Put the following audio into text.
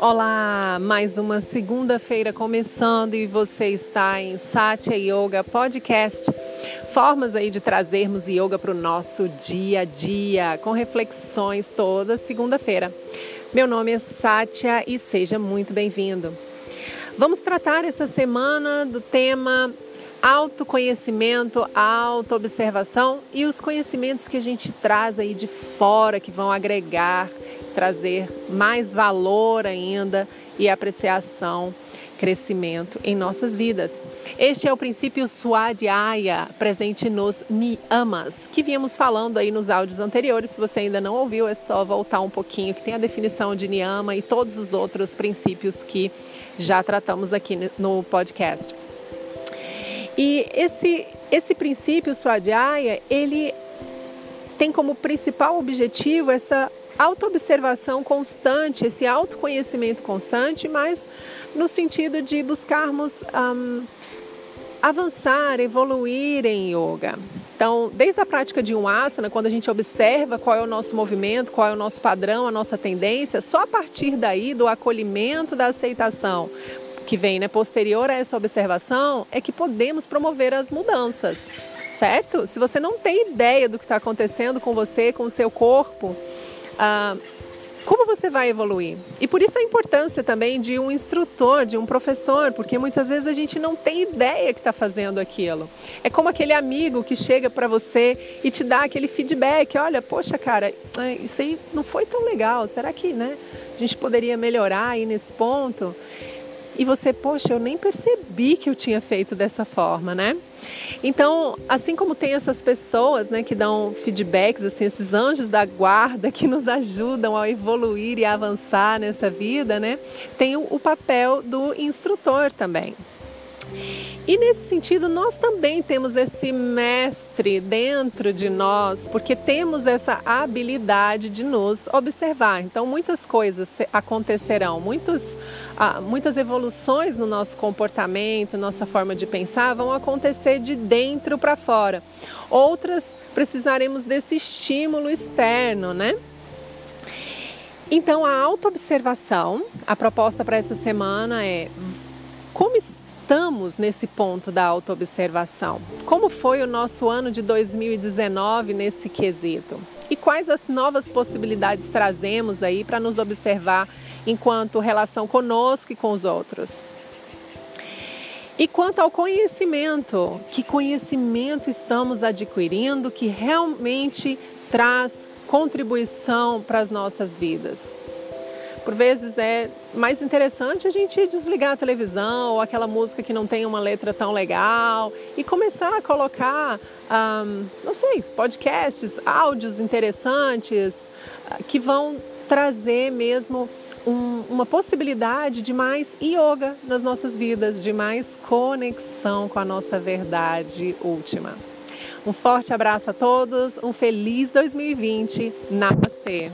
Olá, mais uma segunda-feira começando e você está em Satya Yoga Podcast. Formas aí de trazermos yoga para o nosso dia a dia, com reflexões toda segunda-feira. Meu nome é Satya e seja muito bem-vindo. Vamos tratar essa semana do tema autoconhecimento, autoobservação e os conhecimentos que a gente traz aí de fora que vão agregar trazer mais valor ainda e apreciação, crescimento em nossas vidas. Este é o princípio Swadhyaya, presente nos Niyamas, que vínhamos falando aí nos áudios anteriores. Se você ainda não ouviu, é só voltar um pouquinho, que tem a definição de Niyama e todos os outros princípios que já tratamos aqui no podcast. E esse, esse princípio Swadhyaya, ele tem como principal objetivo essa autoobservação constante, esse autoconhecimento constante, mas no sentido de buscarmos um, avançar, evoluir em yoga. Então, desde a prática de um asana, quando a gente observa qual é o nosso movimento, qual é o nosso padrão, a nossa tendência, só a partir daí do acolhimento, da aceitação, que vem né, posterior a essa observação, é que podemos promover as mudanças, certo? Se você não tem ideia do que está acontecendo com você, com o seu corpo, ah, como você vai evoluir? E por isso a importância também de um instrutor, de um professor, porque muitas vezes a gente não tem ideia que está fazendo aquilo. É como aquele amigo que chega para você e te dá aquele feedback: olha, poxa, cara, isso aí não foi tão legal, será que né, a gente poderia melhorar aí nesse ponto? E você, poxa, eu nem percebi que eu tinha feito dessa forma, né? Então, assim como tem essas pessoas, né, que dão feedbacks, assim, esses anjos da guarda que nos ajudam a evoluir e avançar nessa vida, né? Tem o papel do instrutor também. E nesse sentido, nós também temos esse mestre dentro de nós, porque temos essa habilidade de nos observar. Então, muitas coisas acontecerão, muitos, ah, muitas evoluções no nosso comportamento, nossa forma de pensar vão acontecer de dentro para fora. Outras precisaremos desse estímulo externo, né? Então, a autoobservação, a proposta para essa semana é como está estamos nesse ponto da autoobservação? Como foi o nosso ano de 2019 nesse quesito? E quais as novas possibilidades trazemos aí para nos observar enquanto relação conosco e com os outros? E quanto ao conhecimento, que conhecimento estamos adquirindo que realmente traz contribuição para as nossas vidas? Por vezes é mais interessante a gente desligar a televisão ou aquela música que não tem uma letra tão legal e começar a colocar, não sei, podcasts, áudios interessantes ah, que vão trazer mesmo um, uma possibilidade de mais yoga nas nossas vidas, de mais conexão com a nossa verdade última. Um forte abraço a todos, um feliz 2020. Namastê!